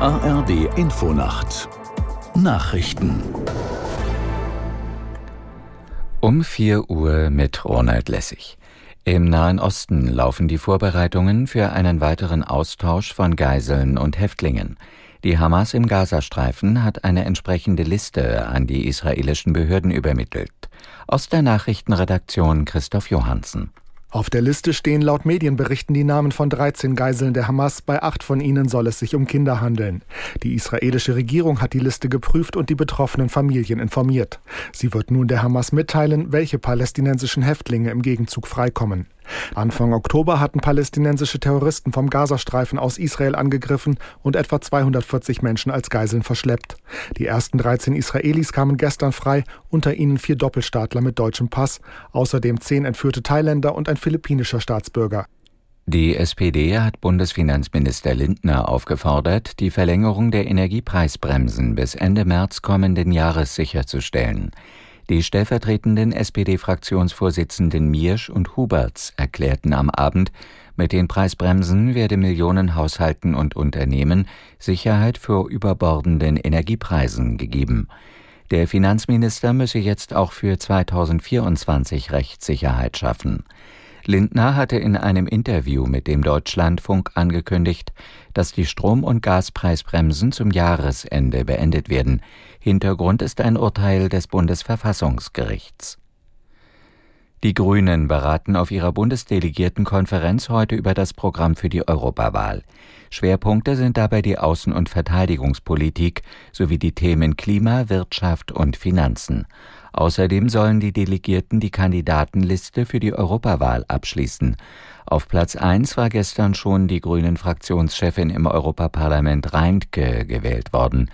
ARD Infonacht Nachrichten um 4 Uhr mit Ronald Lessig. Im Nahen Osten laufen die Vorbereitungen für einen weiteren Austausch von Geiseln und Häftlingen. Die Hamas im Gazastreifen hat eine entsprechende Liste an die israelischen Behörden übermittelt. Aus der Nachrichtenredaktion Christoph Johansen. Auf der Liste stehen laut Medienberichten die Namen von 13 Geiseln der Hamas. Bei acht von ihnen soll es sich um Kinder handeln. Die israelische Regierung hat die Liste geprüft und die betroffenen Familien informiert. Sie wird nun der Hamas mitteilen, welche palästinensischen Häftlinge im Gegenzug freikommen. Anfang Oktober hatten palästinensische Terroristen vom Gazastreifen aus Israel angegriffen und etwa 240 Menschen als Geiseln verschleppt. Die ersten 13 Israelis kamen gestern frei, unter ihnen vier Doppelstaatler mit deutschem Pass, außerdem zehn entführte Thailänder und ein philippinischer Staatsbürger. Die SPD hat Bundesfinanzminister Lindner aufgefordert, die Verlängerung der Energiepreisbremsen bis Ende März kommenden Jahres sicherzustellen. Die stellvertretenden SPD-Fraktionsvorsitzenden Miersch und Huberts erklärten am Abend, mit den Preisbremsen werde Millionen Haushalten und Unternehmen Sicherheit vor überbordenden Energiepreisen gegeben. Der Finanzminister müsse jetzt auch für 2024 Rechtssicherheit schaffen. Lindner hatte in einem Interview mit dem Deutschlandfunk angekündigt, dass die Strom- und Gaspreisbremsen zum Jahresende beendet werden. Hintergrund ist ein Urteil des Bundesverfassungsgerichts. Die Grünen beraten auf ihrer Bundesdelegiertenkonferenz heute über das Programm für die Europawahl. Schwerpunkte sind dabei die Außen- und Verteidigungspolitik sowie die Themen Klima, Wirtschaft und Finanzen. Außerdem sollen die Delegierten die Kandidatenliste für die Europawahl abschließen. Auf Platz 1 war gestern schon die Grünen Fraktionschefin im Europaparlament Reintke gewählt worden.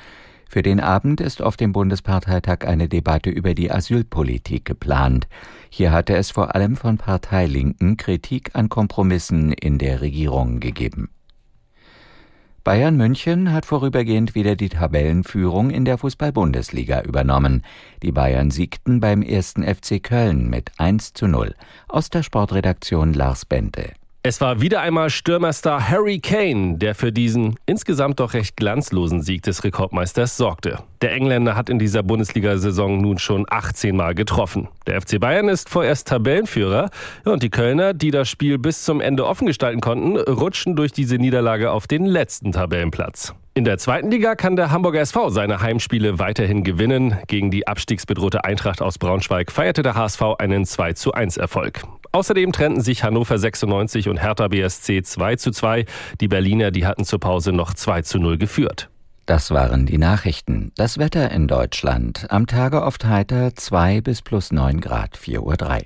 Für den Abend ist auf dem Bundesparteitag eine Debatte über die Asylpolitik geplant. Hier hatte es vor allem von Parteilinken Kritik an Kompromissen in der Regierung gegeben. Bayern München hat vorübergehend wieder die Tabellenführung in der Fußball-Bundesliga übernommen. Die Bayern siegten beim ersten FC Köln mit 1 zu 0. Aus der Sportredaktion Lars Bente. Es war wieder einmal Stürmerstar Harry Kane, der für diesen insgesamt doch recht glanzlosen Sieg des Rekordmeisters sorgte. Der Engländer hat in dieser Bundesliga-Saison nun schon 18 Mal getroffen. Der FC Bayern ist vorerst Tabellenführer und die Kölner, die das Spiel bis zum Ende offen gestalten konnten, rutschen durch diese Niederlage auf den letzten Tabellenplatz. In der zweiten Liga kann der Hamburger SV seine Heimspiele weiterhin gewinnen. Gegen die abstiegsbedrohte Eintracht aus Braunschweig feierte der HSV einen 2 zu 1 Erfolg. Außerdem trennten sich Hannover 96 und Hertha BSC 2 zu 2. Die Berliner, die hatten zur Pause noch 2 zu 0 geführt. Das waren die Nachrichten. Das Wetter in Deutschland. Am Tage oft heiter 2 bis plus 9 Grad, 4.03 Uhr.